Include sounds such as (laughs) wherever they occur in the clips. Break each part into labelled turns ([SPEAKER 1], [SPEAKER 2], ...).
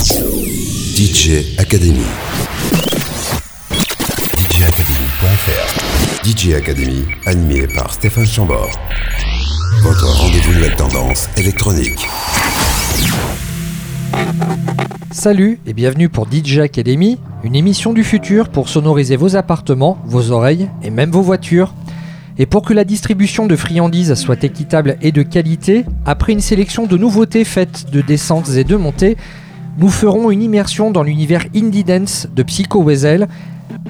[SPEAKER 1] DJ Academy. DJacademy.fr DJ Academy, animé par Stéphane Chambord. Votre rendez-vous nouvelle tendance électronique.
[SPEAKER 2] Salut et bienvenue pour DJ Academy, une émission du futur pour sonoriser vos appartements, vos oreilles et même vos voitures. Et pour que la distribution de friandises soit équitable et de qualité, après une sélection de nouveautés faites de descentes et de montées, nous ferons une immersion dans l'univers indie dance de Psycho Wesel.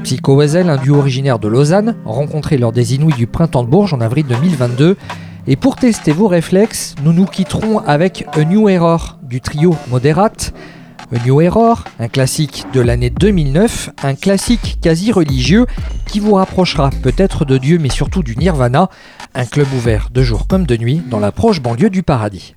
[SPEAKER 2] Psycho Wesel, un duo originaire de Lausanne, rencontré lors des Inouïs du Printemps de Bourges en avril 2022. Et pour tester vos réflexes, nous nous quitterons avec A New Error du trio Moderate. A New Error, un classique de l'année 2009, un classique quasi religieux qui vous rapprochera peut-être de Dieu mais surtout du Nirvana, un club ouvert de jour comme de nuit dans la proche banlieue du paradis.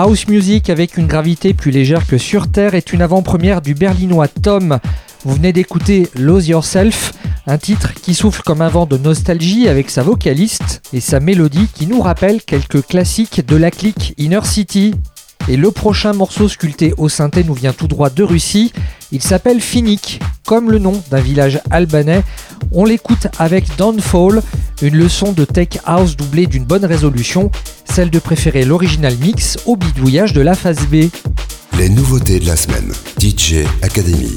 [SPEAKER 3] House music avec une gravité plus légère que sur Terre est une avant-première du berlinois Tom. Vous venez d'écouter Lose Yourself, un titre qui souffle comme un vent de nostalgie avec sa vocaliste et sa mélodie qui nous rappelle quelques classiques de la clique Inner City. Et le prochain morceau sculpté au synthé nous vient tout droit de Russie. Il s'appelle Finik, comme le nom d'un village albanais. On l'écoute avec Downfall, une leçon de tech house doublée d'une bonne résolution, celle de préférer l'original mix au bidouillage de la phase B.
[SPEAKER 1] Les nouveautés de la semaine. DJ Academy.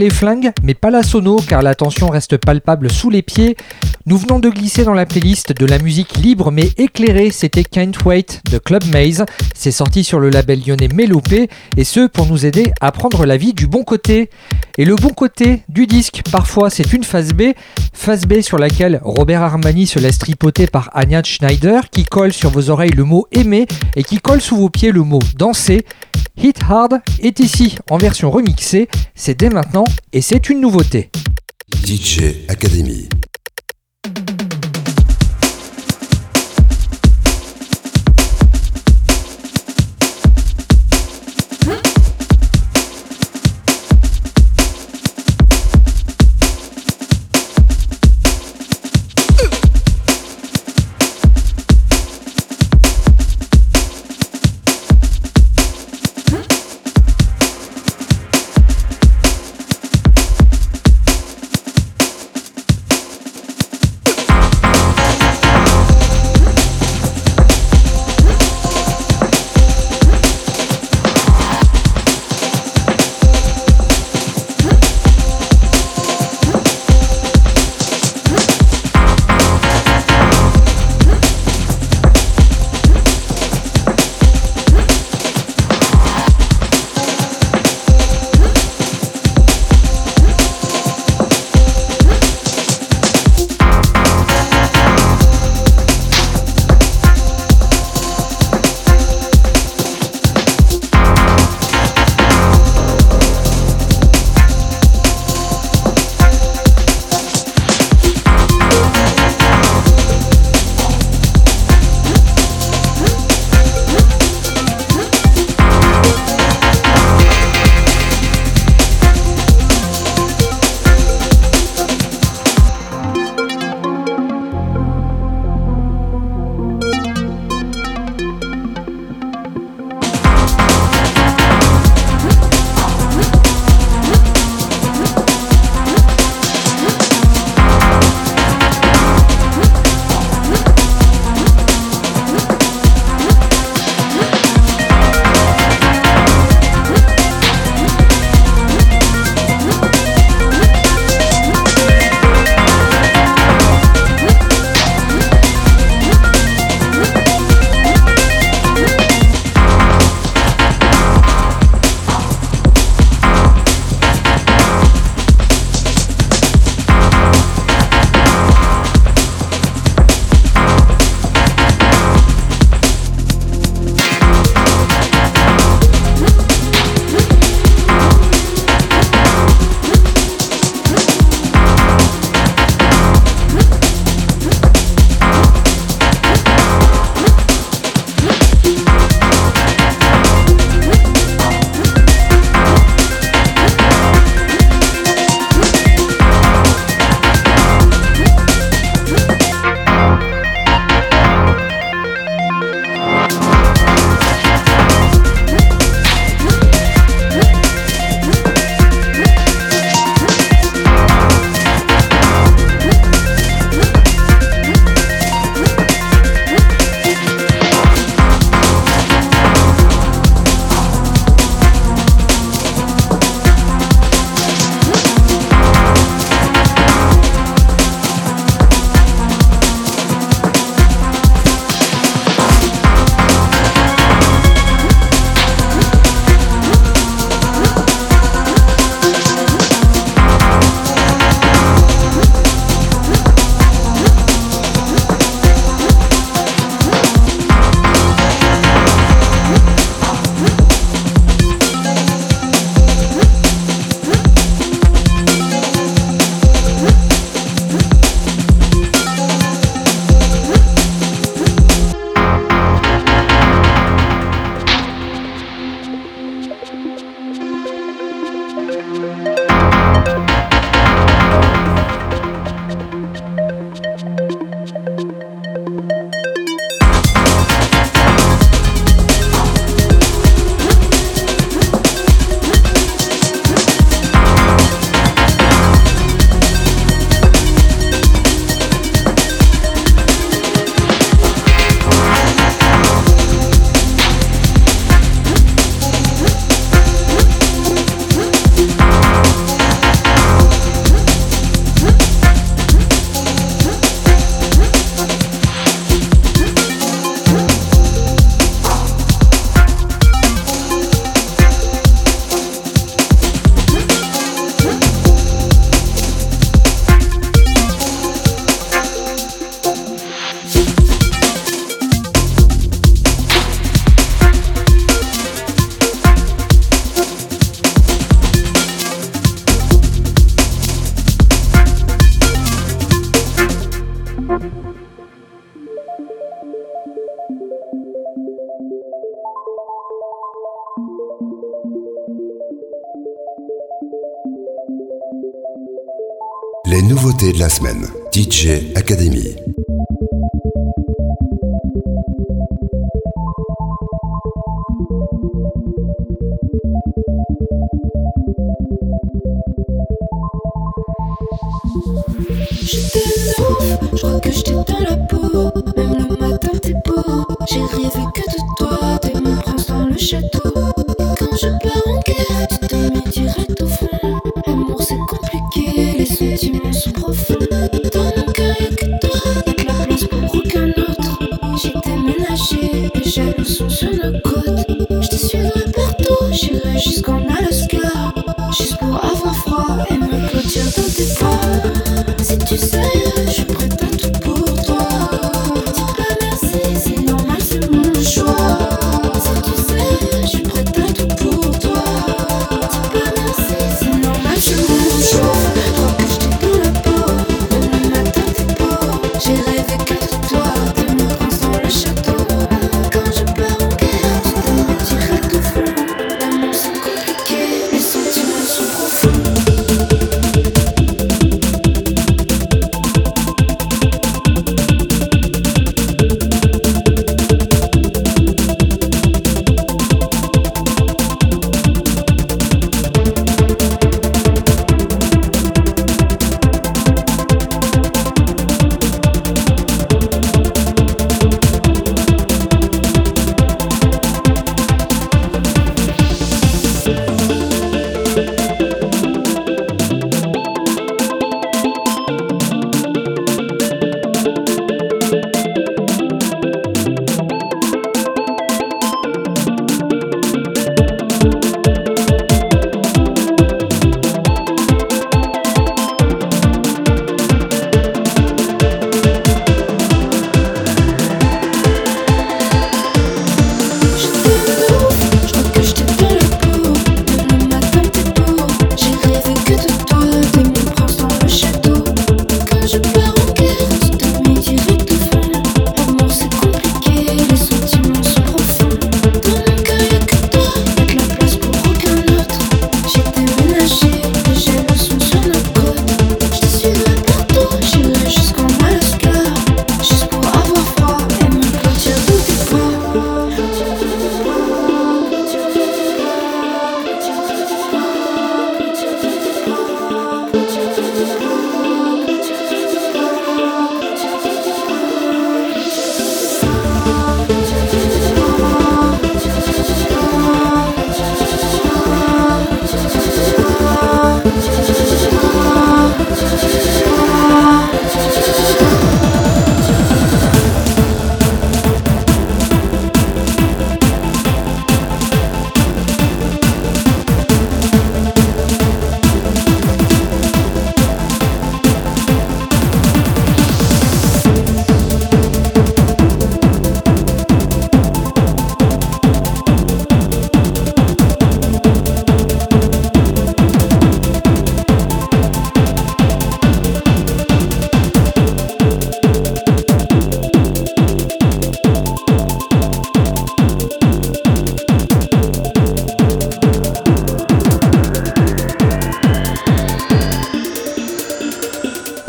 [SPEAKER 3] Les flingues, mais pas la sono car la tension reste palpable sous les pieds. Nous venons de glisser dans la playlist de la musique libre mais éclairée, c'était Can't Wait de Club Maze. C'est sorti sur le label lyonnais Mélopé et ce pour nous aider à prendre la vie du bon côté. Et le bon côté du disque, parfois c'est une phase B, phase B sur laquelle Robert Armani se laisse tripoter par Anya Schneider qui colle sur vos oreilles le mot aimer et qui colle sous vos pieds le mot danser. Hit Hard est ici en version remixée, c'est dès maintenant et c'est une nouveauté.
[SPEAKER 1] DJ Academy.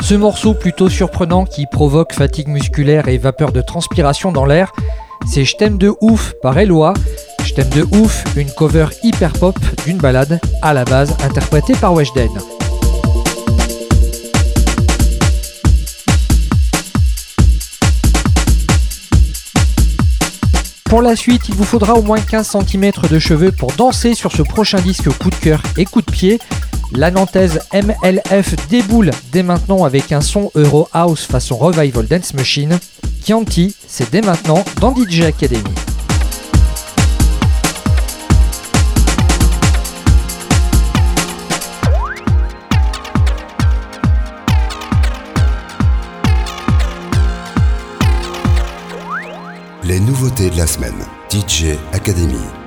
[SPEAKER 3] Ce morceau plutôt surprenant qui provoque fatigue musculaire et vapeur de transpiration dans l'air, c'est J't'aime de ouf par Eloi. J't'aime de ouf, une cover hyper pop d'une balade à la base interprétée par Weshden. Pour la suite, il vous faudra au moins 15 cm de cheveux pour danser sur ce prochain disque coup de cœur et coup de pied. La Nantaise MLF déboule dès maintenant avec un son Euro House façon Revival Dance Machine. Chianti, c'est dès maintenant dans DJ Academy.
[SPEAKER 1] Les nouveautés de la semaine. DJ Academy.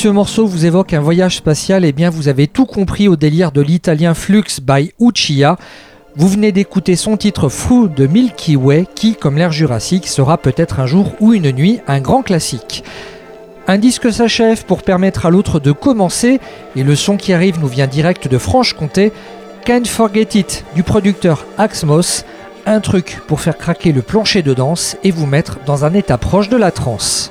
[SPEAKER 3] Ce morceau vous évoque un voyage spatial, eh bien vous avez tout compris au délire de l'italien Flux by Uchiha. Vous venez d'écouter son titre Fou de Milky Way qui, comme l'ère jurassique, sera peut-être un jour ou une nuit un grand classique. Un disque s'achève pour permettre à l'autre de commencer et le son qui arrive nous vient direct de Franche-Comté. Can't Forget It du producteur Axmos, un truc pour faire craquer le plancher de danse et vous mettre dans un état proche de la transe.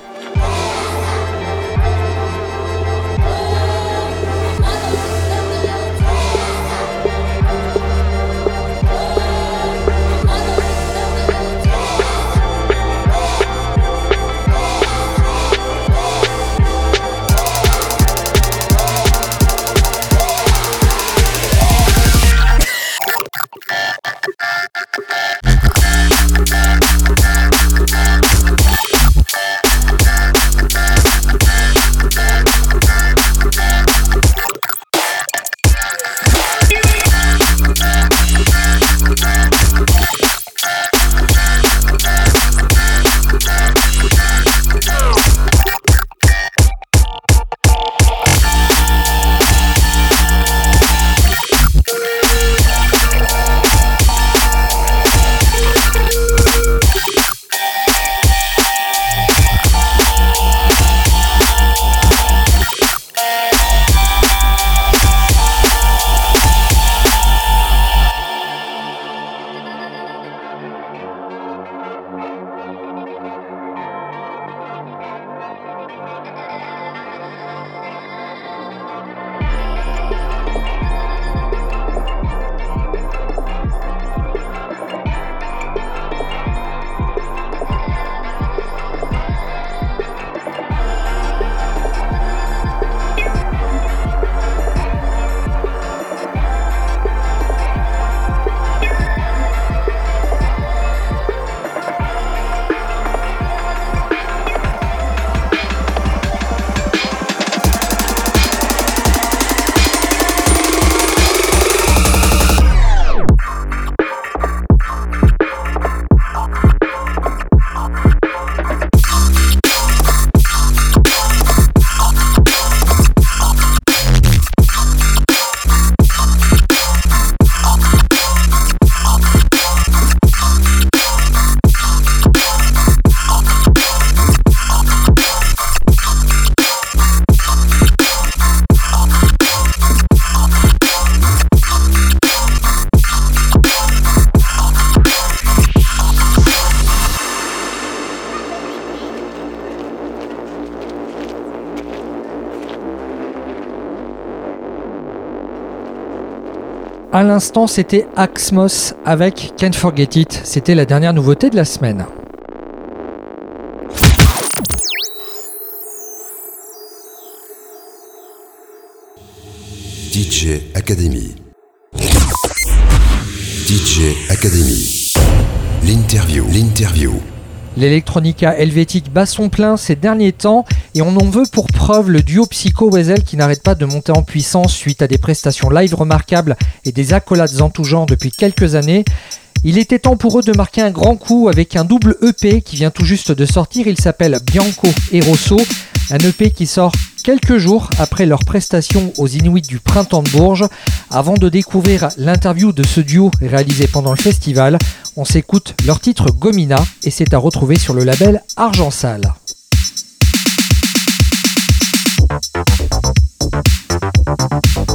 [SPEAKER 3] L'instant, c'était Axmos avec Can't Forget It. C'était la dernière nouveauté de la semaine.
[SPEAKER 1] DJ Academy. DJ Academy. L'interview. L'interview.
[SPEAKER 3] L'Electronica helvétique bat son plein ces derniers temps et on en veut pour preuve le duo Psycho Wesel qui n'arrête pas de monter en puissance suite à des prestations live remarquables et des accolades en tout genre depuis quelques années. Il était temps pour eux de marquer un grand coup avec un double EP qui vient tout juste de sortir. Il s'appelle Bianco et Rosso, un EP qui sort quelques jours après leur prestation aux Inuits du Printemps de Bourges. Avant de découvrir l'interview de ce duo réalisé pendant le festival, on s'écoute leur titre Gomina et c'est à retrouver sur le label Argent Sale.
[SPEAKER 4] Thank.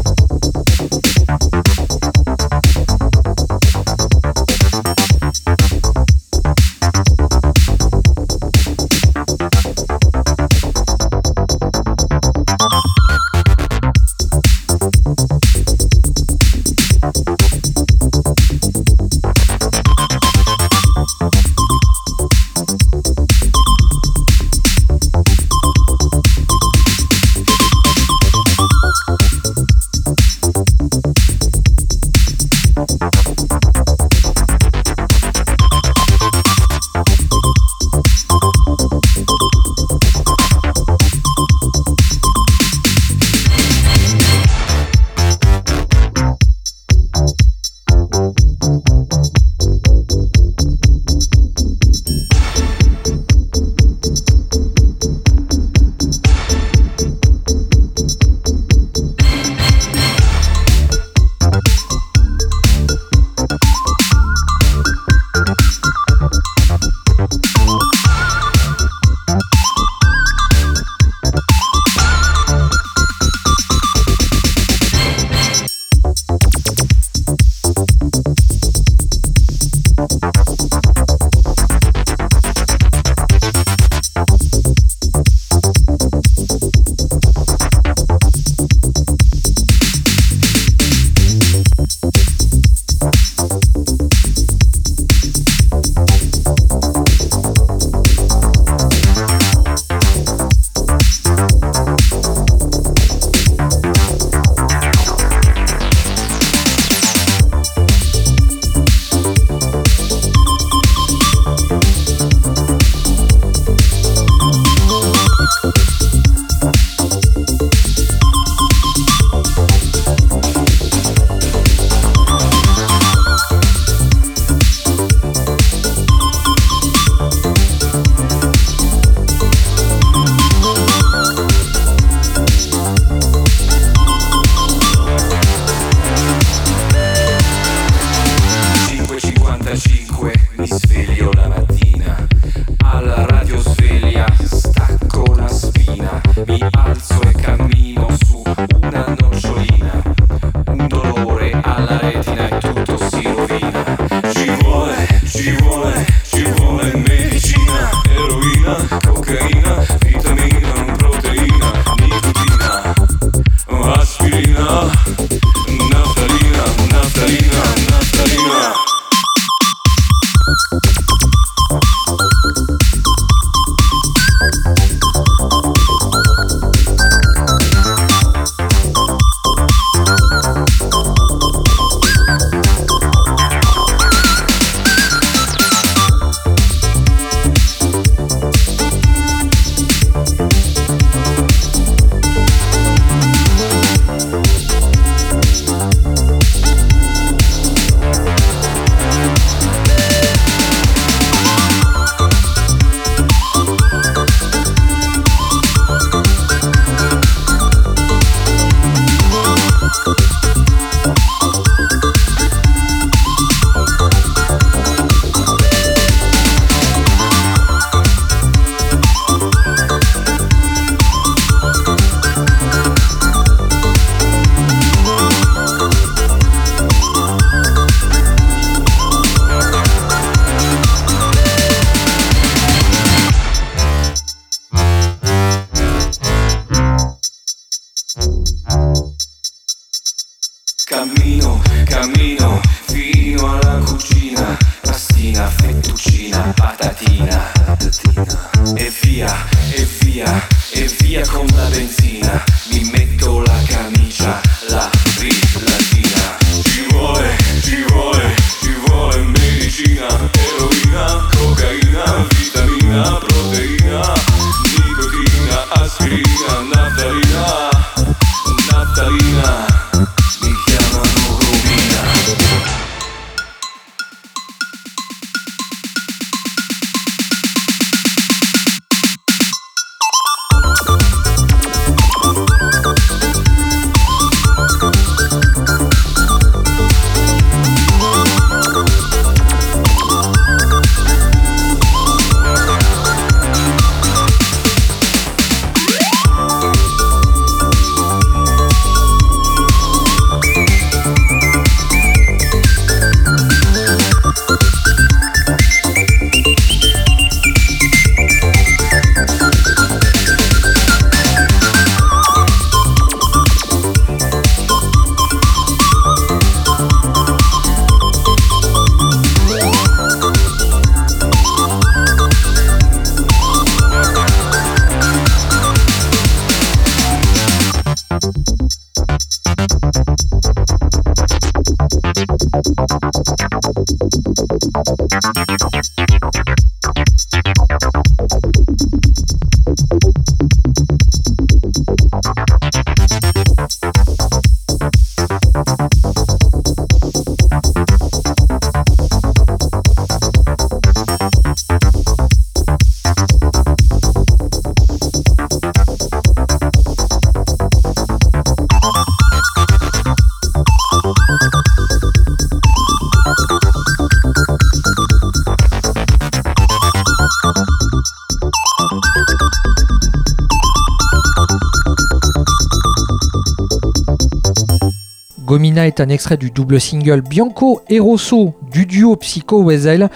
[SPEAKER 3] Gomina est un extrait du double single Bianco et Rosso du duo Psycho Wesel.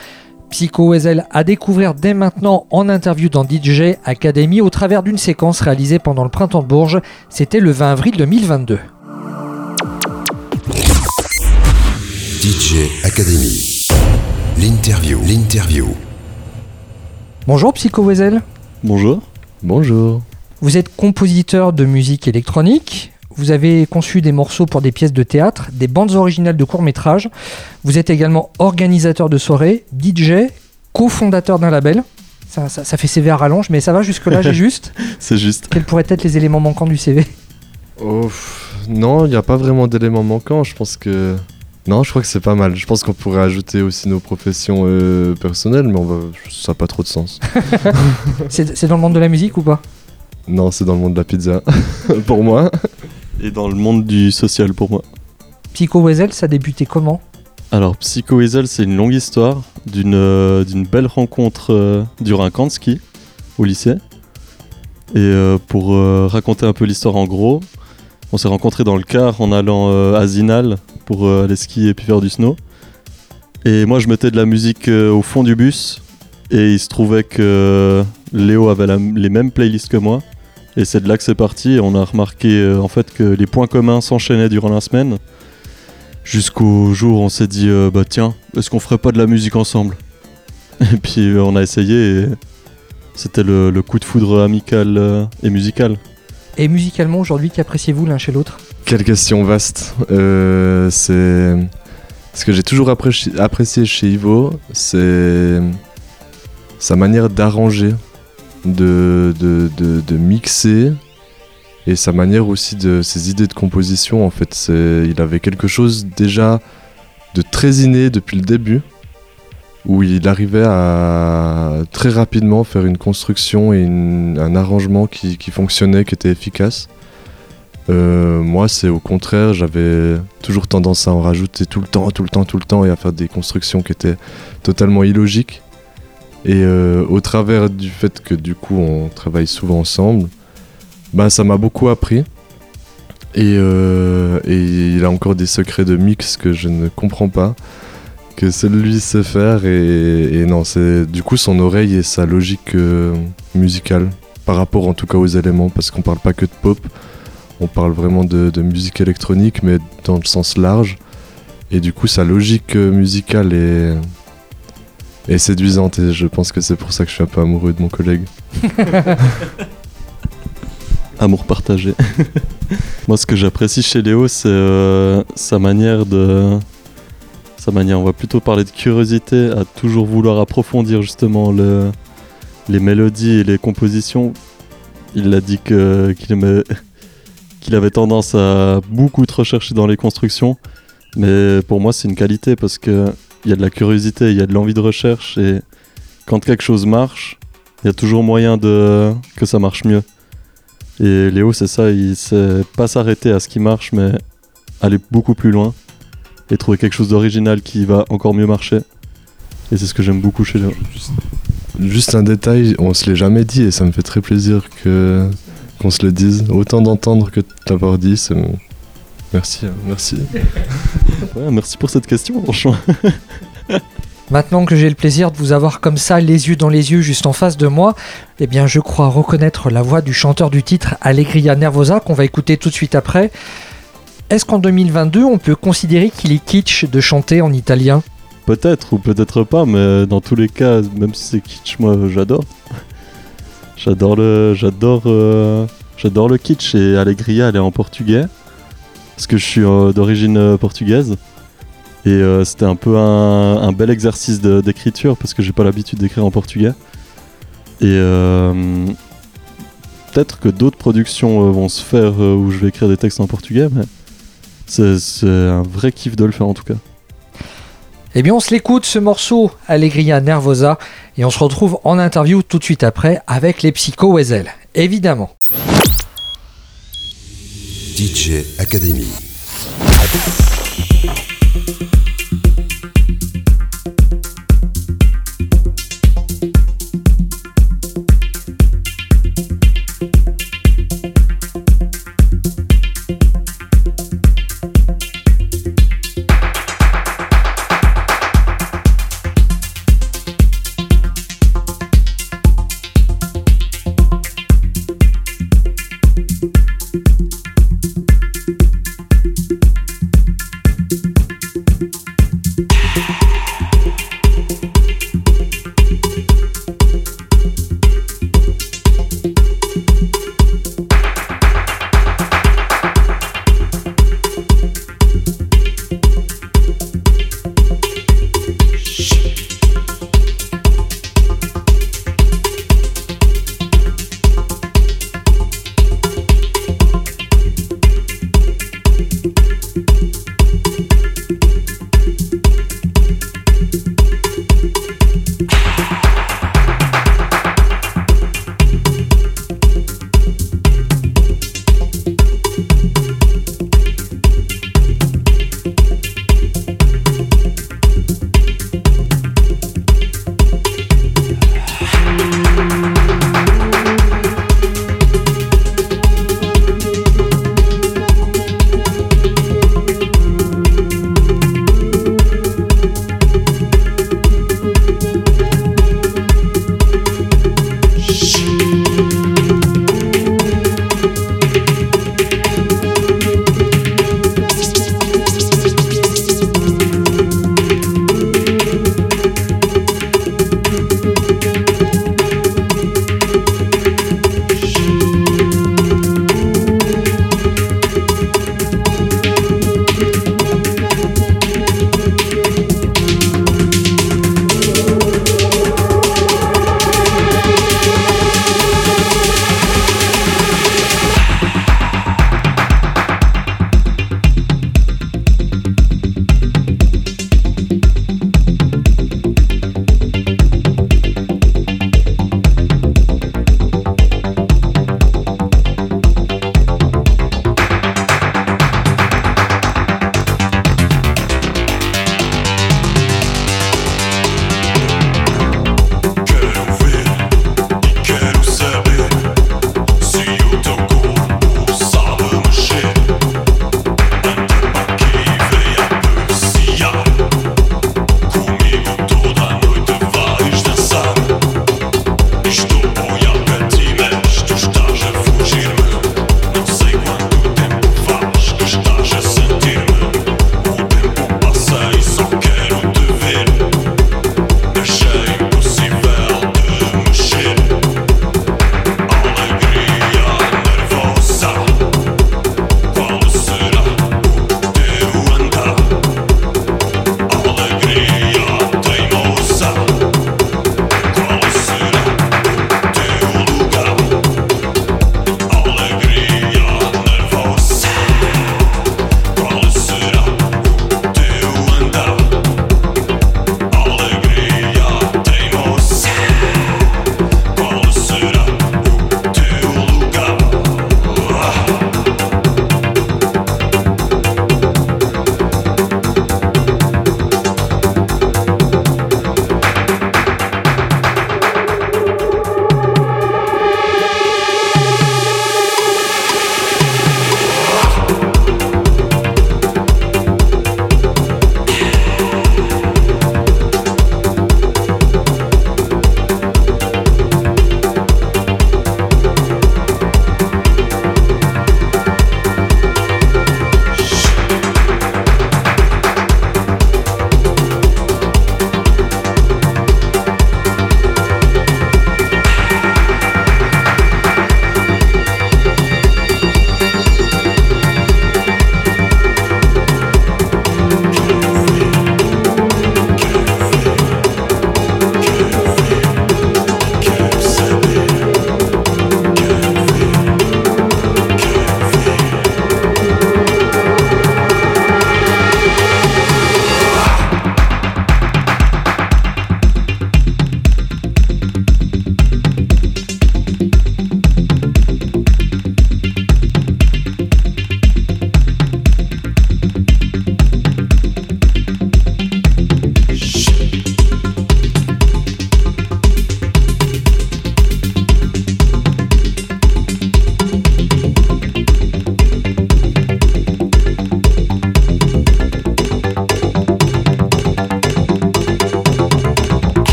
[SPEAKER 3] Psycho Wesel à découvrir dès maintenant en interview dans DJ Academy au travers d'une séquence réalisée pendant le printemps de Bourges. C'était le 20 avril 2022.
[SPEAKER 1] DJ Academy. L'interview. L'interview.
[SPEAKER 3] Bonjour Psycho Wesel.
[SPEAKER 5] Bonjour. Bonjour.
[SPEAKER 3] Vous êtes compositeur de musique électronique. Vous avez conçu des morceaux pour des pièces de théâtre, des bandes originales de courts-métrages. Vous êtes également organisateur de soirées, DJ, cofondateur d'un label. Ça, ça, ça fait CV à rallonge, mais ça va jusque-là, j'ai (laughs) juste.
[SPEAKER 5] C'est juste.
[SPEAKER 3] Quels pourraient être les éléments manquants du CV
[SPEAKER 5] Oh, non, il n'y a pas vraiment d'éléments manquants. Je pense que. Non, je crois que c'est pas mal. Je pense qu'on pourrait ajouter aussi nos professions euh, personnelles, mais on va... ça n'a pas trop de sens. (laughs)
[SPEAKER 3] C'est dans le monde de la musique ou pas?
[SPEAKER 5] Non, c'est dans le monde de la pizza, (laughs) pour moi. Et dans le monde du social, pour moi.
[SPEAKER 3] Psycho Wesel, ça a débuté comment?
[SPEAKER 5] Alors, Psycho Weasel, c'est une longue histoire d'une euh, belle rencontre euh, durant un camp de ski au lycée. Et euh, pour raconter un peu l'histoire en gros, on s'est rencontrés dans le car en allant à Zinal pour aller skier et puis faire du snow. Et moi, je mettais de la musique au fond du bus. Et il se trouvait que Léo avait la- les mêmes playlists que moi. Et c'est de là que c'est parti. Et on a remarqué euh, en fait que les points communs s'enchaînaient durant la semaine. Jusqu'au jour où on s'est dit, euh, bah tiens, est-ce qu'on ferait pas de la musique ensemble? (laughs) Et puis euh, on a essayé et c'était le, le coup de foudre amical euh, et musical.
[SPEAKER 3] Et musicalement, aujourd'hui, qu'appréciez-vous l'un chez l'autre?
[SPEAKER 6] Quelle question vaste. Euh, c'est ce que j'ai toujours appréci- apprécié chez Ivo, c'est sa manière d'arranger, de, mixer et sa manière aussi de ses idées de composition. En fait, c'est il avait quelque chose déjà de très inné depuis le début, où il arrivait à très rapidement faire une construction et un arrangement qui, qui fonctionnait, qui était efficace. Euh, moi, c'est au contraire, j'avais toujours tendance à en rajouter tout le temps, tout le temps, tout le temps, et à faire des constructions qui étaient totalement illogiques. Et euh, au travers du fait que du coup on travaille souvent ensemble, bah, ça m'a beaucoup appris. Et, euh, et il a encore des secrets de mix que je ne comprends pas, que seul lui sait faire. Et, non, c'est du coup son oreille et sa logique euh, musicale, par rapport en tout cas aux éléments, parce qu'on parle pas que de pop, on parle vraiment de, de musique électronique, mais dans le sens large. Et du coup, sa logique euh, musicale est, et séduisante. Et je pense que c'est pour ça que je suis un peu amoureux de mon collègue. (laughs)
[SPEAKER 5] Amour partagé. (laughs) Moi, ce que j'apprécie chez Léo, c'est euh, sa manière de. Sa manière, on va plutôt parler de curiosité, à toujours vouloir approfondir justement le- les mélodies et les compositions. Il a dit (laughs) qu'il avait tendance à beaucoup trop rechercher dans les constructions. Mais pour moi, c'est une qualité parce que il y a de la curiosité, il y a de l'envie de recherche et quand quelque chose marche, il y a toujours moyen de que ça marche mieux. Et Léo, c'est ça, il sait pas s'arrêter à ce qui marche, mais aller beaucoup plus loin et trouver quelque chose d'original qui va encore mieux marcher. Et c'est ce que j'aime beaucoup chez Léo.
[SPEAKER 6] Juste un détail, on se l'est jamais dit et ça me fait très plaisir que qu'on se le dise. Autant d'entendre que de l'avoir dit, c'est Merci, hein, merci. (laughs)
[SPEAKER 5] Ouais, merci pour cette question, franchement. (laughs)
[SPEAKER 3] Maintenant que j'ai le plaisir de vous avoir comme ça, les yeux dans les yeux, juste en face de moi, eh bien, je crois reconnaître la voix du chanteur du titre Allegria Nervosa qu'on va écouter tout de suite après. Est-ce qu'en 2022, on peut considérer qu'il est kitsch de chanter en italien?
[SPEAKER 5] Peut-être ou peut-être pas, mais dans tous les cas, même si c'est kitsch, moi j'adore. J'adore le, j'adore, euh, j'adore le kitsch et Allegria, elle est en portugais, parce que je suis euh, d'origine euh, portugaise. Et euh, c'était un peu un, bel exercice d'écriture parce que j'ai pas l'habitude d'écrire en portugais. Et peut-être que d'autres productions vont se faire où je vais écrire des textes en portugais, mais c'est un vrai kiff de le faire en tout cas.
[SPEAKER 3] Eh bien, on se l'écoute ce morceau Allegria Nervosa et on se retrouve en interview tout de suite après avec les Psycho Wesel. Évidemment.
[SPEAKER 1] DJ Academy.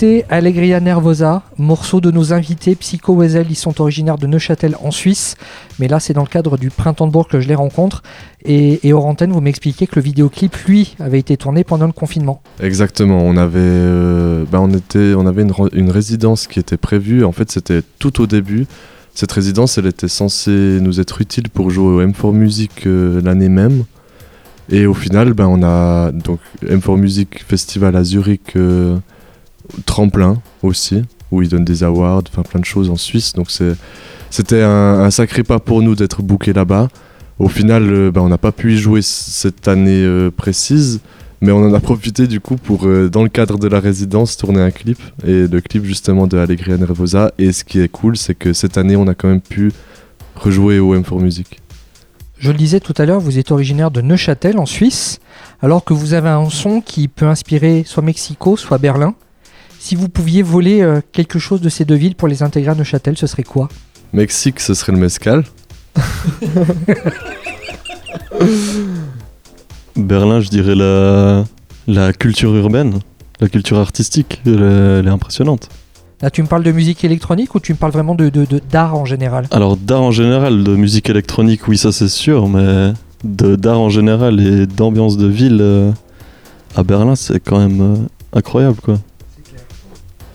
[SPEAKER 3] Venons d'écouter Allegria Nervosa, morceau de nos invités Psycho Wesel. Ils sont originaires de Neuchâtel en Suisse, mais là c'est dans le cadre du Printemps de Bourg que je les rencontre. Et, et vous m'expliquez que le vidéoclip, lui, avait été tourné pendant le confinement.
[SPEAKER 6] Exactement, on avait, euh, bah, on était, on avait une résidence qui était prévue. En fait, c'était tout au début. Cette résidence, elle était censée nous être utile pour jouer au M4 Music euh, l'année même. Et au final, ben, on a donc M4 Music Festival à Zurich, euh, tremplin aussi, où ils donnent des awards, enfin plein de choses en Suisse. Donc c'était un, sacré pas pour nous d'être bookés là-bas. Au final, euh, ben, on n'a pas pu y jouer cette année euh, précise. Mais on en a profité du coup pour, euh, dans le cadre de la résidence, tourner un clip. Et le clip justement de Allegria Nervosa. Et ce qui est cool, c'est que cette année, on a quand même pu rejouer au M4 Music.
[SPEAKER 3] Je le disais tout à l'heure, vous êtes originaire de Neuchâtel en Suisse, alors que vous avez un son qui peut inspirer soit Mexico, soit Berlin. Si vous pouviez voler euh, quelque chose de ces deux villes pour les intégrer à Neuchâtel, ce serait quoi?
[SPEAKER 6] Mexique, ce serait le mezcal. (laughs)
[SPEAKER 5] Berlin, je dirais la, la culture urbaine, la culture artistique, elle, est- elle est impressionnante.
[SPEAKER 3] Là, tu me parles de musique électronique ou tu me parles vraiment de de- de- d'art en général?
[SPEAKER 5] Alors d'art en général, de musique électronique, oui ça c'est sûr, mais de d'art en général et d'ambiance de ville euh, à Berlin, c'est quand même euh, incroyable quoi.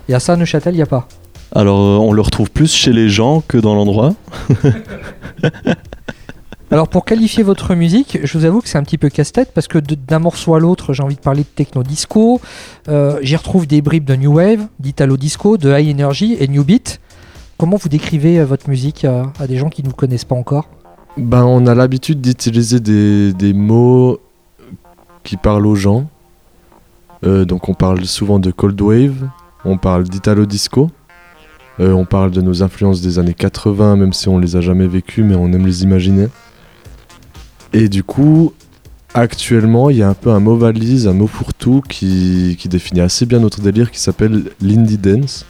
[SPEAKER 3] Il y a ça à Neuchâtel, il n'y a pas.
[SPEAKER 5] Alors euh, on le retrouve plus chez les gens que dans l'endroit. (laughs)
[SPEAKER 3] Alors pour qualifier votre musique, je vous avoue que c'est un petit peu casse-tête parce que d'un morceau à l'autre, j'ai envie de parler de techno disco. Euh, J'y retrouve des bribes de new wave, d'italo disco, de high energy et new beat. Comment vous décrivez euh, votre musique à, à des gens qui ne vous connaissent pas encore?
[SPEAKER 6] Ben, on a l'habitude d'utiliser des, des mots qui parlent aux gens. Euh, donc on parle souvent de cold wave, on parle d'italo disco, euh, on parle de nos influences des années 80, même si on les a jamais vécues, mais on aime les imaginer. Et du coup, actuellement, il y a un peu un mot valise, un mot fourre-tout qui, qui définit assez bien notre délire qui s'appelle l'indie dance.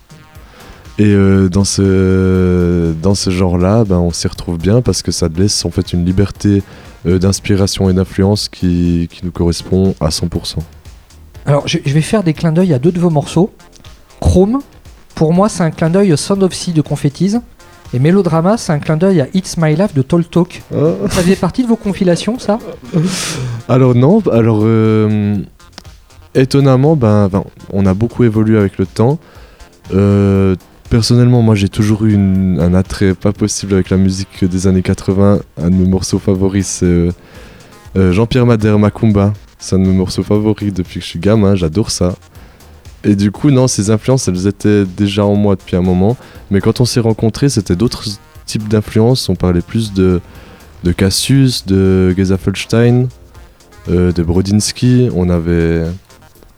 [SPEAKER 6] Et euh, dans ce, genre-là, ben, on s'y retrouve bien parce que ça laisse en fait une liberté euh, d'inspiration et d'influence qui, qui nous correspond à 100%.
[SPEAKER 3] Alors je, je vais faire des clins d'œil à deux de vos morceaux. Chrome, pour moi c'est un clin d'œil au Sound of Sea de Confettis. Et Mélodrama, c'est un clin d'œil à It's My Life de Tall Talk. Ça faisait partie de vos compilations, ça? (laughs)
[SPEAKER 6] Alors non, alors euh, étonnamment, ben, ben, on a beaucoup évolué avec le temps. Euh, personnellement, moi j'ai toujours eu une- un attrait pas possible avec la musique des années 80. Un de mes morceaux favoris, c'est euh, euh, Jean-Pierre Madère Macumba. C'est un de mes morceaux favoris depuis que je suis gamin, j'adore ça. Et du coup, non, ces influences, elles étaient déjà en moi depuis un moment. Mais quand on s'est rencontrés, c'était d'autres types d'influences. On parlait plus de, de Cassius, de Gezafelstein, euh, de Brodinski. On avait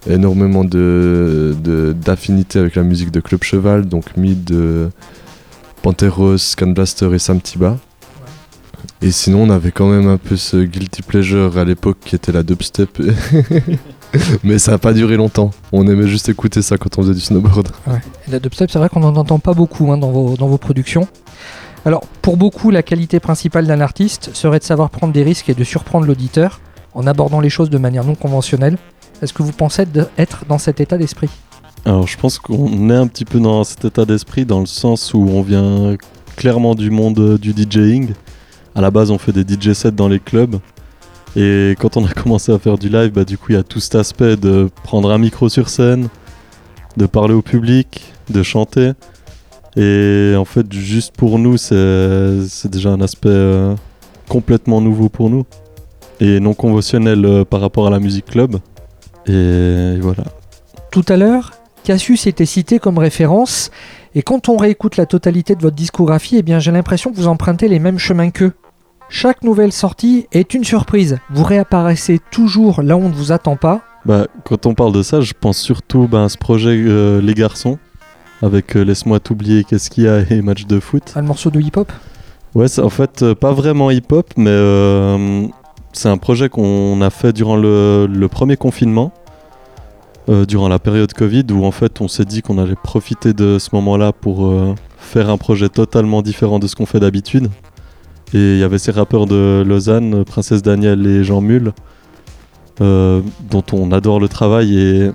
[SPEAKER 6] énormément de, d'affinités avec la musique de Club Cheval, donc Mid, euh, Panteros, Scan Blaster et Sam Tiba. Et sinon, on avait quand même un peu ce guilty pleasure à l'époque qui était la dubstep. (laughs) Mais ça n'a pas duré longtemps. On aimait juste écouter ça quand on faisait du snowboard.
[SPEAKER 3] Et La dubstep, c'est vrai qu'on n'en entend pas beaucoup hein, dans, vos, dans vos productions. Alors, pour beaucoup, la qualité principale d'un artiste serait de savoir prendre des risques et de surprendre l'auditeur en abordant les choses de manière non conventionnelle. Est-ce que vous pensez être dans cet état d'esprit?
[SPEAKER 5] Alors je pense qu'on est un petit peu dans cet état d'esprit dans le sens où on vient clairement du monde euh, du DJing. À la base on fait des DJ sets dans les clubs. Et quand on a commencé à faire du live, bah, du coup il y a tout cet aspect de prendre un micro sur scène, de parler au public, de chanter. Et en fait juste pour nous c'est déjà un aspect euh, complètement nouveau pour nous. Et non conventionnel euh, par rapport à la musique club. Et voilà.
[SPEAKER 3] Tout à l'heure, Cassius était cité comme référence, et quand on réécoute la totalité de votre discographie, eh j'ai l'impression que vous empruntez les mêmes chemins qu'eux. Chaque nouvelle sortie est une surprise. Vous réapparaissez toujours là où on ne vous attend pas.
[SPEAKER 5] Bah, quand on parle de ça, je pense surtout bah, à ce projet euh, Les Garçons, avec euh, Laisse-moi t'oublier qu'est-ce qu'il y a et match de foot.
[SPEAKER 3] Un morceau de hip-hop?
[SPEAKER 5] Ouais, c'est en fait euh, pas vraiment hip-hop, mais c'est un projet qu'on a fait durant le, le premier confinement, durant la période Covid, où en fait on s'est dit qu'on allait profiter de ce moment-là pour faire un projet totalement différent de ce qu'on fait d'habitude. Et il y avait ces rappeurs de Lausanne, Princesse Daniel et Jean Mule. euh, dont on adore le travail et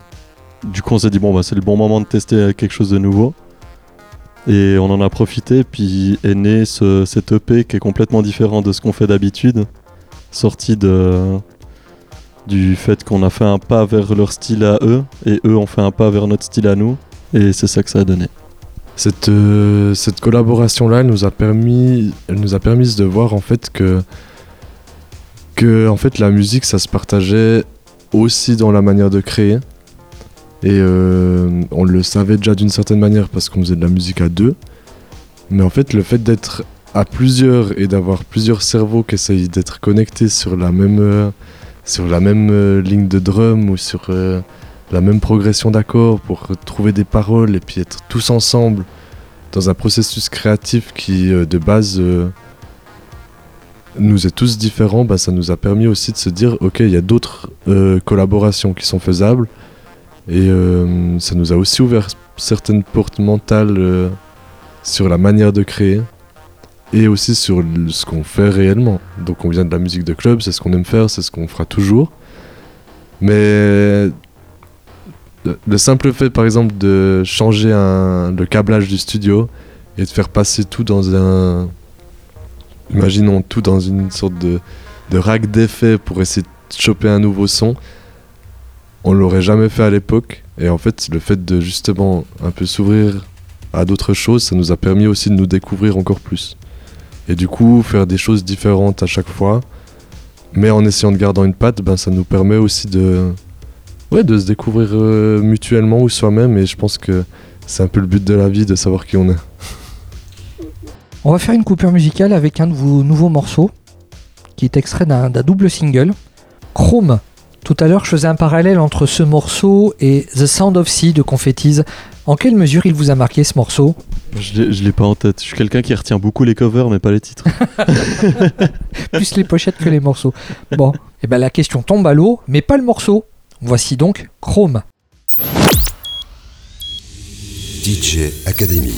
[SPEAKER 5] du coup on s'est dit bon bah c'est le bon moment de tester quelque chose de nouveau. Et on en a profité, puis est né ce, cet EP qui est complètement différent de ce qu'on fait d'habitude, sorti du fait qu'on a fait un pas vers leur style à eux, et eux ont fait un pas vers notre style à nous, et c'est ça que ça a donné.
[SPEAKER 6] Cette, euh, cette collaboration-là, elle nous a permis, elle nous a permis de voir en fait que, que en fait la musique, ça se partageait aussi dans la manière de créer. Et euh, on le savait déjà d'une certaine manière parce qu'on faisait de la musique à deux. Mais en fait, le fait d'être à plusieurs et d'avoir plusieurs cerveaux qui essayent d'être connectés sur la même, euh, sur la même ligne de drum ou sur la même progression d'accords pour trouver des paroles et puis être tous ensemble dans un processus créatif qui, euh, de base, euh, nous est tous différents, bah, ça nous a permis aussi de se dire, ok, il y a d'autres euh, collaborations qui sont faisables. Et ça nous a aussi ouvert certaines portes mentales sur la manière de créer et aussi sur ce qu'on fait réellement. Donc on vient de la musique de club, c'est ce qu'on aime faire, c'est ce qu'on fera toujours. Le, le simple fait par exemple de changer le câblage du studio et de faire passer tout dans un... Imaginons tout dans une sorte de, de rack d'effets pour essayer de choper un nouveau son on l'aurait jamais fait à l'époque. Et en fait, le fait de justement un peu s'ouvrir à d'autres choses, ça nous a permis aussi de nous découvrir encore plus. Et du coup, faire des choses différentes à chaque fois, mais en essayant de garder une patte, ben, ça nous permet aussi de, ouais, de se découvrir euh, mutuellement ou soi-même. Et je pense que c'est un peu le but de la vie, de savoir qui on est.
[SPEAKER 3] On va faire une coupure musicale avec un de vos nouveaux morceaux, qui est extrait d'un double single, Chrome. Tout à l'heure, je faisais un parallèle entre ce morceau et The Sound of Sea de Confettis. En quelle mesure il vous a marqué ce morceau?
[SPEAKER 5] Je je l'ai pas en tête. Je suis quelqu'un qui retient beaucoup les covers, mais pas les titres. (laughs)
[SPEAKER 3] Plus les pochettes que les morceaux. Bon, et ben la question tombe à l'eau, mais pas le morceau. Voici donc Chrome.
[SPEAKER 1] DJ Academy.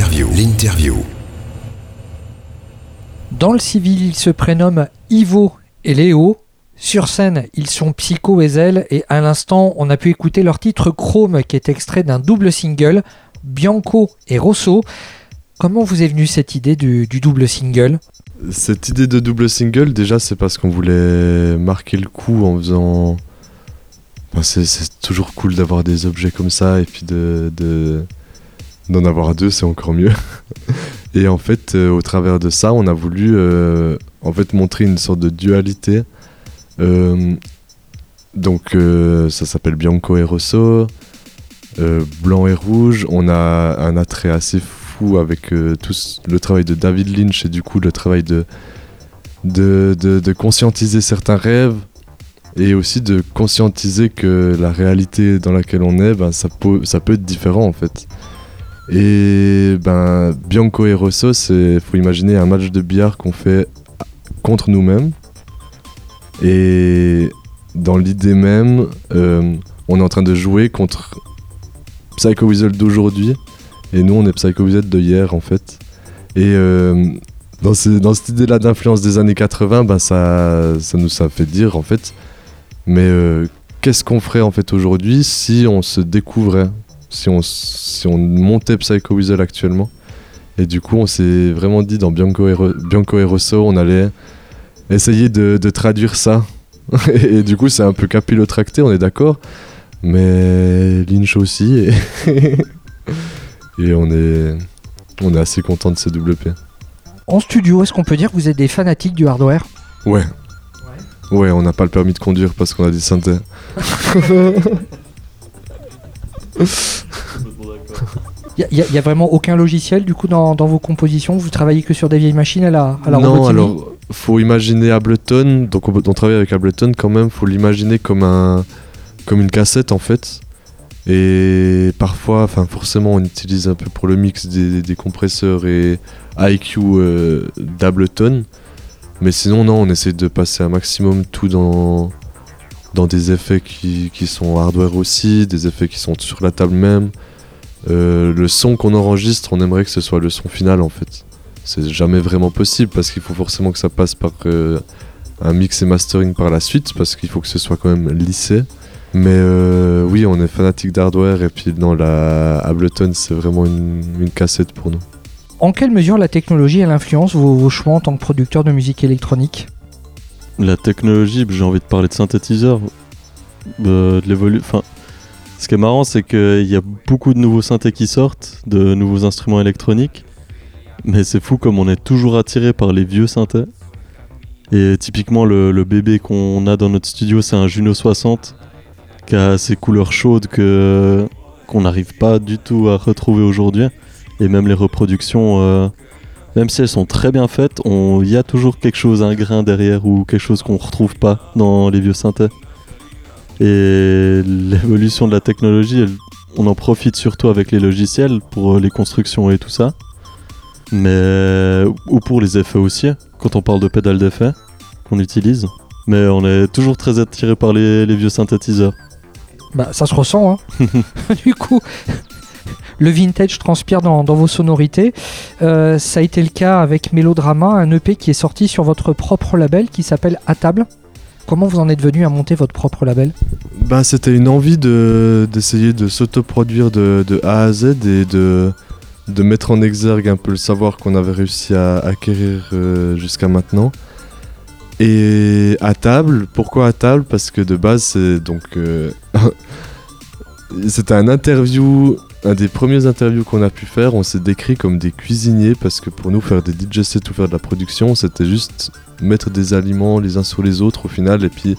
[SPEAKER 1] L'interview. L'interview.
[SPEAKER 3] Dans le civil, ils se prénomment Ivo et Léo. Sur scène, ils sont Psycho et Zel. Et à l'instant, on a pu écouter leur titre Chrome, qui est extrait d'un double single, Bianco et Rosso. Comment vous est venue cette idée du, du double single?
[SPEAKER 6] Cette idée de double single, déjà, c'est parce qu'on voulait marquer le coup en faisant. Enfin, c'est, c'est toujours cool d'avoir des objets comme ça et puis de, de- d'en avoir deux, c'est encore mieux. (laughs) et en fait, euh, au travers de ça, on a voulu euh, en fait montrer une sorte de dualité. Euh, donc, ça s'appelle Bianco et Rosso, blanc et rouge. On a un attrait assez fou avec tout le travail de David Lynch et du coup le travail de, de, de- conscientiser certains rêves et aussi de conscientiser que la réalité dans laquelle on est, ben, ça peut être différent en fait. Et ben, Bianco et Rosso, il faut imaginer un match de billard qu'on fait contre nous-mêmes. Et dans l'idée même, euh, on est en train de jouer contre Psycho Weasel d'aujourd'hui. Et nous, on est Psycho Weasel de hier en fait. Et euh, dans, ce- dans cette idée-là d'influence des années 80, ben, ça, ça nous a fait dire en fait, mais euh, qu'est-ce qu'on ferait en fait aujourd'hui si on se découvrait, si on, si on montait Psycho Weasel actuellement Et du coup, on s'est vraiment dit dans Bianco et, Bianco et Rosso, on allait essayer de, de traduire ça. (laughs) et, du coup, c'est un peu capillotracté, on est d'accord, mais Lynch aussi. Et, (laughs) et on est, on est assez content de ces double P.
[SPEAKER 3] En studio, est-ce qu'on peut dire que vous êtes des fanatiques du hardware?
[SPEAKER 6] Ouais. Ouais, on n'a pas le permis de conduire parce qu'on a des synthés. (laughs)
[SPEAKER 3] Il n'y a, y a vraiment aucun logiciel du coup dans, dans vos compositions? Vous travaillez que sur des vieilles machines à la, à la
[SPEAKER 6] non, alors, faut imaginer Ableton. Donc, on, on travaille avec Ableton quand même. Faut l'imaginer comme un, comme une cassette en fait. Et parfois, enfin, forcément, on utilise un peu pour le mix des, des compresseurs et IQ euh, d'Ableton. Mais sinon, non, on essaie de passer un maximum tout dans, dans des effets qui, qui sont hardware aussi, des effets qui sont sur la table même. Euh, le son qu'on enregistre, on aimerait que ce soit le son final en fait. C'est jamais vraiment possible parce qu'il faut forcément que ça passe par euh, un mix et mastering par la suite parce qu'il faut que ce soit quand même lissé. Mais euh, oui, on est fanatique d'hardware et puis non, la Ableton c'est vraiment une, une cassette pour nous.
[SPEAKER 3] En quelle mesure la technologie elle influence vos, vos choix en tant que producteur de musique électronique?
[SPEAKER 5] La technologie, j'ai envie de parler de synthétiseur, euh, de l'évolu. Enfin, ce qui est marrant, c'est qu'il y a beaucoup de nouveaux synthés qui sortent, de nouveaux instruments électroniques. Mais c'est fou comme on est toujours attiré par les vieux synthés. Et typiquement, le, le bébé qu'on a dans notre studio, c'est un Juno 60 qui a ces couleurs chaudes que qu'on n'arrive pas du tout à retrouver aujourd'hui. Et même les reproductions, euh, même si elles sont très bien faites, il y a toujours quelque chose, un grain derrière ou quelque chose qu'on retrouve pas dans les vieux synthés. Et l'évolution de la technologie, elle- on en profite surtout avec les logiciels pour euh, les constructions et tout ça. Mais ou pour les effets aussi, quand on parle de pédales d'effet qu'on utilise. Mais on est toujours très attiré par les, les vieux synthétiseurs.
[SPEAKER 3] Bah ça se ressent hein. (laughs) (laughs) du coup. Le vintage transpire dans, vos sonorités. Euh, ça a été le cas avec Mélodrama, un EP qui est sorti sur votre propre label qui s'appelle À table. Comment vous en êtes venu à monter votre propre label?
[SPEAKER 6] Bah, c'était une envie de, d'essayer de s'autoproduire de, de A à Z et de, de mettre en exergue un peu le savoir qu'on avait réussi à acquérir euh, jusqu'à maintenant. Et à table, pourquoi à table Parce que de base, c'est donc. euh, (laughs) c'était un interview, un des premiers interviews qu'on a pu faire. On s'est décrit comme des cuisiniers parce que pour nous, faire des DJ ou faire de la production, c'était juste mettre des aliments les uns sur les autres au final et puis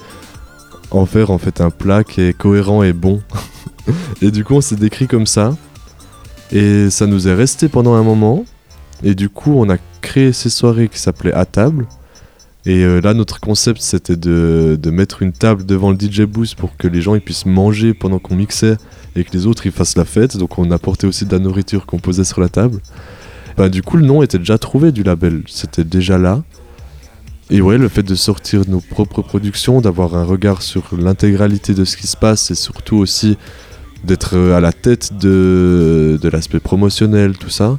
[SPEAKER 6] en faire en fait un plat qui est cohérent et bon. (laughs) et du coup, on s'est décrit comme ça. Et ça nous est resté pendant un moment. Et du coup, on a créé ces soirées qui s'appelaient À table. Et euh, là, notre concept, c'était de, de mettre une table devant le DJ booth pour que les gens ils puissent manger pendant qu'on mixait et que les autres ils fassent la fête. Donc, on apportait aussi de la nourriture qu'on posait sur la table. Bah, du coup, le nom était déjà trouvé du label. C'était déjà là. Et ouais, le fait de sortir nos propres productions, d'avoir un regard sur l'intégralité de ce qui se passe et surtout aussi d'être euh, à la tête de, de l'aspect promotionnel, tout ça,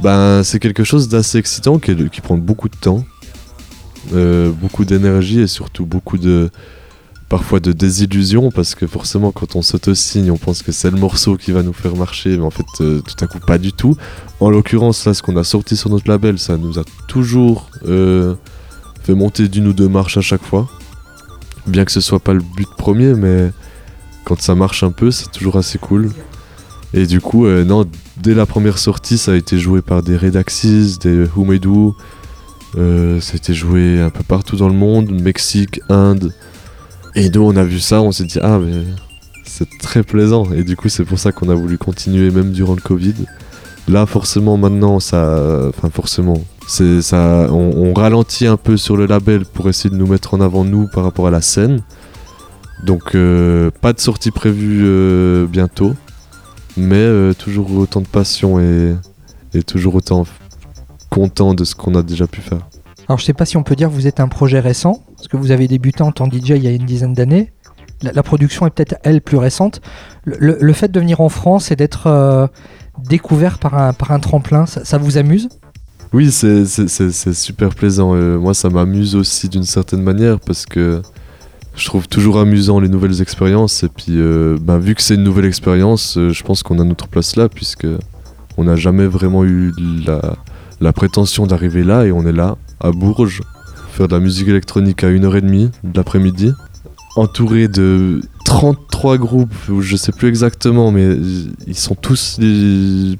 [SPEAKER 6] ben, c'est quelque chose d'assez excitant qui, qui prend beaucoup de temps, euh, beaucoup d'énergie et surtout beaucoup de parfois de désillusion parce que forcément quand on s'auto-signe on pense que c'est le morceau qui va nous faire marcher mais en fait euh, tout à coup pas du tout. En l'occurrence là ce qu'on a sorti sur notre label ça nous a toujours euh, fait monter d'une ou deux marches à chaque fois. Bien que ce soit pas le but premier mais quand ça marche un peu c'est toujours assez cool. Et du coup non dès la première sortie ça a été joué par des Redaxis, des Who, euh, ça a été joué un peu partout dans le monde, Mexique, Inde. Et nous, on a vu ça, on s'est dit, ah, mais c'est très plaisant. Et du coup, c'est pour ça qu'on a voulu continuer, même durant le Covid. Là, forcément, maintenant, ça. Enfin, forcément. On, ralentit un peu sur le label pour essayer de nous mettre en avant, nous, par rapport à la scène. Donc, euh, pas de sortie prévue euh, bientôt. Mais toujours autant de passion et, et toujours autant content de ce qu'on a déjà pu faire.
[SPEAKER 3] Alors je sais pas si on peut dire que vous êtes un projet récent, parce que vous avez débuté en tant que DJ il y a une dizaine d'années. La, la production est peut-être elle plus récente. Le, le- le fait de venir en France et d'être euh, découvert par un, par un tremplin, ça, ça vous amuse?
[SPEAKER 6] Oui, c'est- super plaisant. Euh, moi, ça m'amuse aussi d'une certaine manière parce que je trouve toujours amusant les nouvelles expériences. Et puis, euh, bah, vu que c'est une nouvelle expérience, je pense qu'on a notre place là puisque on n'a jamais vraiment eu la, la prétention d'arriver là et on est là, à Bourges, faire de la musique électronique à 1h30 de l'après-midi, entouré de 33 groupes, ou je sais plus exactement, mais ils sont tous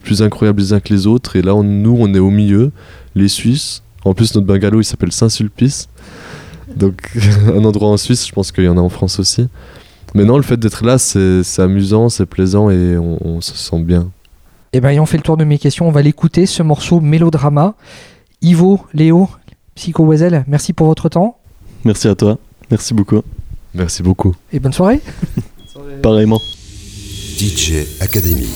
[SPEAKER 6] plus incroyables les uns que les autres. Et là, nous, on est au milieu, les Suisses. En plus, notre bungalow, il s'appelle Saint-Sulpice. Donc, (laughs) un endroit en Suisse, je pense qu'il y en a en France aussi. Mais non, le fait d'être là, c'est amusant, c'est plaisant et on se sent bien.
[SPEAKER 3] Eh bien, ayant fait le tour de mes questions, on va l'écouter, ce morceau Mélodrama. Ivo, Léo, Psycho Wezel, merci pour votre temps
[SPEAKER 5] Merci à toi. Merci beaucoup.
[SPEAKER 6] Merci beaucoup.
[SPEAKER 3] et bonne soirée. (laughs)
[SPEAKER 5] Pareillement.
[SPEAKER 1] DJ Academy.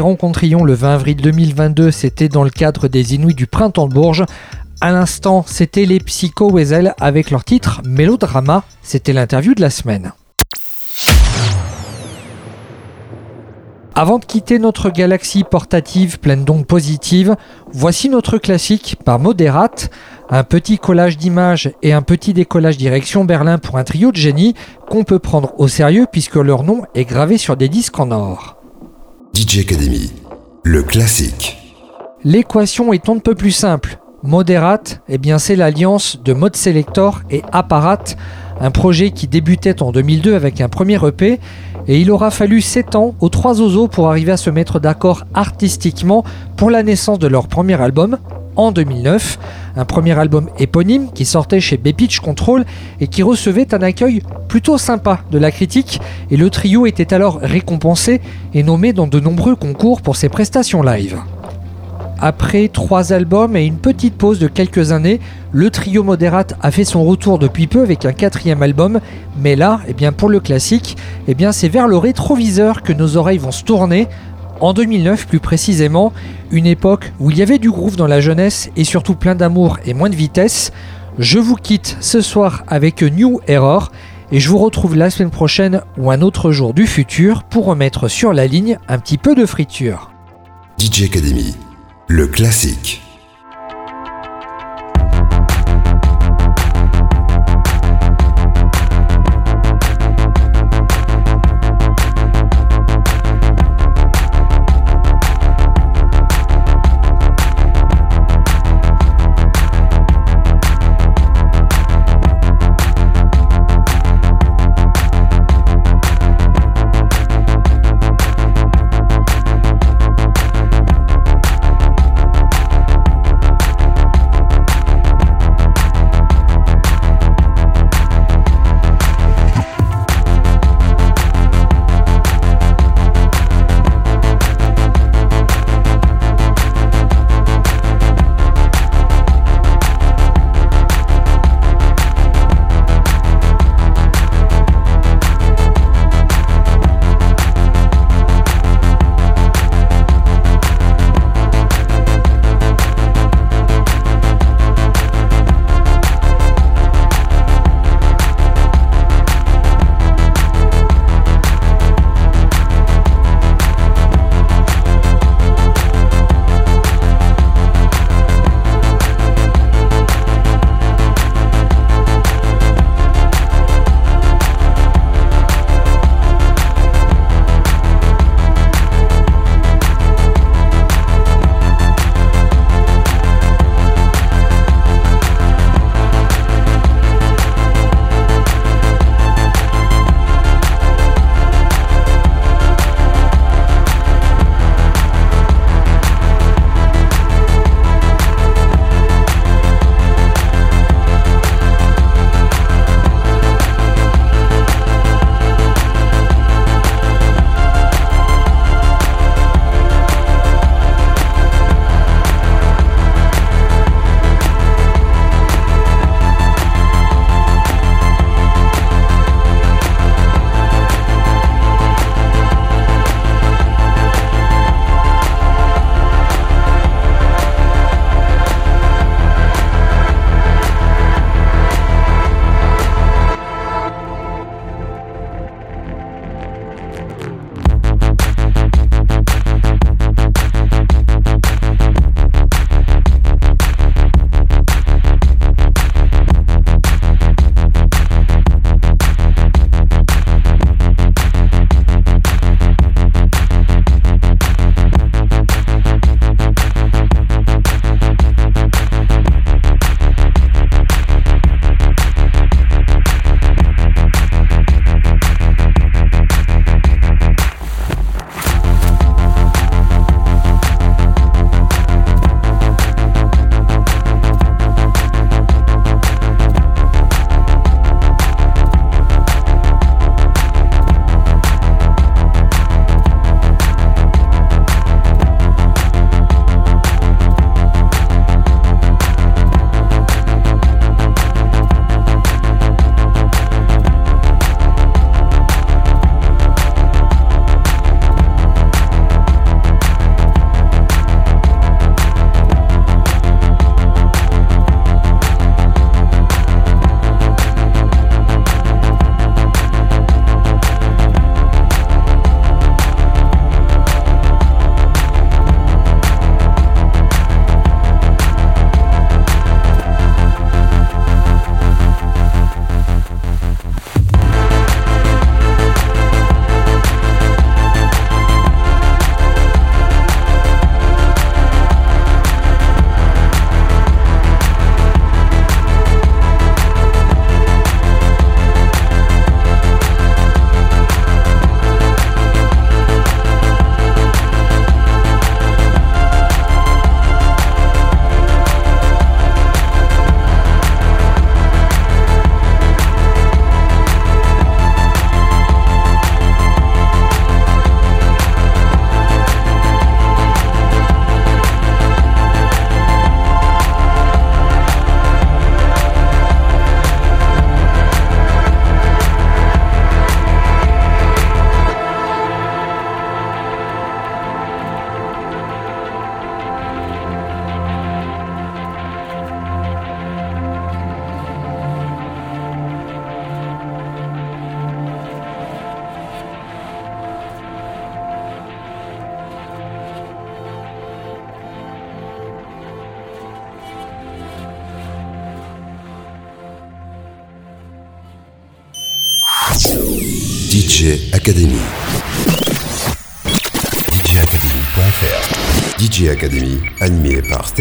[SPEAKER 3] Rencontrions le 20 avril 2022, c'était dans le cadre des Inuits du Printemps de Bourges. À l'instant, c'était les Psycho Weasel avec leur titre Mélodrama. C'était l'interview de la semaine. Avant de quitter notre galaxie portative pleine d'ondes positives, voici notre classique par Moderate, un petit collage d'images et un petit décollage direction Berlin pour un trio de génies qu'on peut prendre au sérieux puisque leur nom est gravé sur des disques en or.
[SPEAKER 1] DJ Academy, le classique.
[SPEAKER 3] L'équation est on ne peut plus simple. Moderate, eh bien c'est l'alliance de Mode Selector et Apparat, un projet qui débutait en 2002 avec un premier EP et il aura fallu 7 ans aux trois oiseaux pour arriver à se mettre d'accord artistiquement pour la naissance de leur premier album en 2009, un premier album éponyme qui sortait chez B-Pitch Control et qui recevait un accueil plutôt sympa de la critique et le trio était alors récompensé et nommé dans de nombreux concours pour ses prestations live. Après trois albums et une petite pause de quelques années, le trio Moderate a fait son retour depuis peu avec un quatrième album. Mais là, eh bien pour le classique, eh bien c'est vers le rétroviseur que nos oreilles vont se tourner. En 2009 plus précisément, une époque où il y avait du groove dans la jeunesse et surtout plein d'amour et moins de vitesse. Je vous quitte ce soir avec New Error et je vous retrouve la semaine prochaine ou un autre jour du futur pour remettre sur la ligne un petit peu de friture.
[SPEAKER 1] DJ Academy, le classique.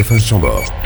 [SPEAKER 1] Stéphane Chambord.